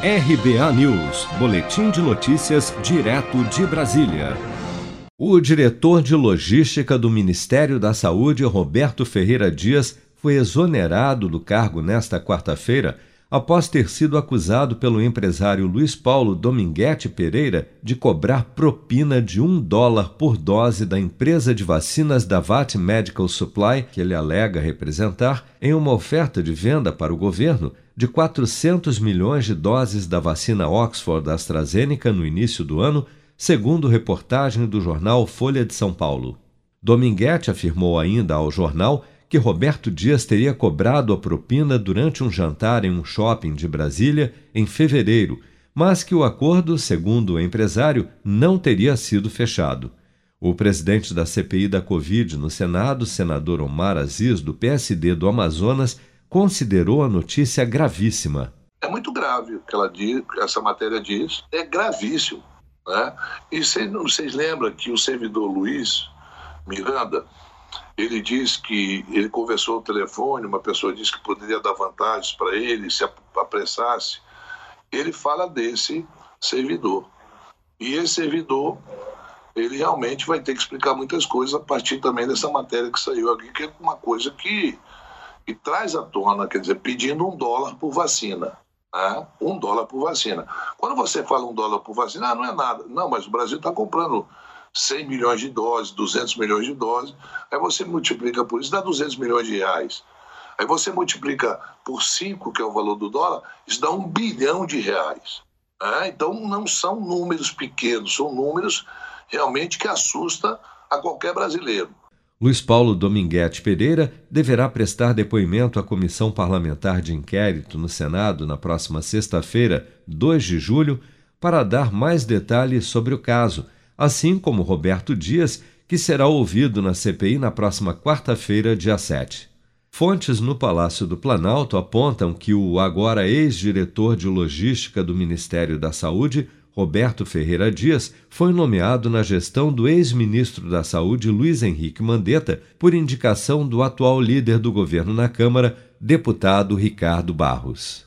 RBA News, Boletim de Notícias, direto de Brasília. O diretor de logística do Ministério da Saúde, Roberto Ferreira Dias, foi exonerado do cargo nesta quarta-feira após ter sido acusado pelo empresário Luiz Paulo Dominguete Pereira de cobrar propina de um dólar por dose da empresa de vacinas da VAT Medical Supply, que ele alega representar, em uma oferta de venda para o governo de 400 milhões de doses da vacina Oxford AstraZeneca no início do ano, segundo reportagem do jornal Folha de São Paulo. Dominguete afirmou ainda ao jornal que Roberto Dias teria cobrado a propina durante um jantar em um shopping de Brasília em fevereiro, mas que o acordo, segundo o empresário, não teria sido fechado. O presidente da CPI da Covid no Senado, senador Omar Aziz, do PSD do Amazonas, considerou a notícia gravíssima. É muito grave o que ela diz, essa matéria diz, é gravíssimo. Né? E vocês lembram que o servidor Luiz Miranda, ele diz que ele conversou no telefone, uma pessoa disse que poderia dar vantagens para ele se apressasse. Ele fala desse servidor. E esse servidor, ele realmente vai ter que explicar muitas coisas a partir também dessa matéria que saiu aqui, que é uma coisa que e traz à tona, quer dizer, pedindo um dólar por vacina. Né? Um dólar por vacina. Quando você fala um dólar por vacina, ah, não é nada. Não, mas o Brasil está comprando 100 milhões de doses, 200 milhões de doses. Aí você multiplica por isso, dá 200 milhões de reais. Aí você multiplica por 5, que é o valor do dólar, isso dá um bilhão de reais. Né? Então não são números pequenos, são números realmente que assustam a qualquer brasileiro. Luiz Paulo Dominguete Pereira deverá prestar depoimento à Comissão Parlamentar de Inquérito no Senado na próxima sexta-feira, 2 de julho, para dar mais detalhes sobre o caso, assim como Roberto Dias, que será ouvido na CPI na próxima quarta-feira, dia 7. Fontes no Palácio do Planalto apontam que o agora ex-diretor de logística do Ministério da Saúde Roberto Ferreira Dias foi nomeado na gestão do ex-ministro da Saúde Luiz Henrique Mandetta por indicação do atual líder do governo na Câmara, deputado Ricardo Barros.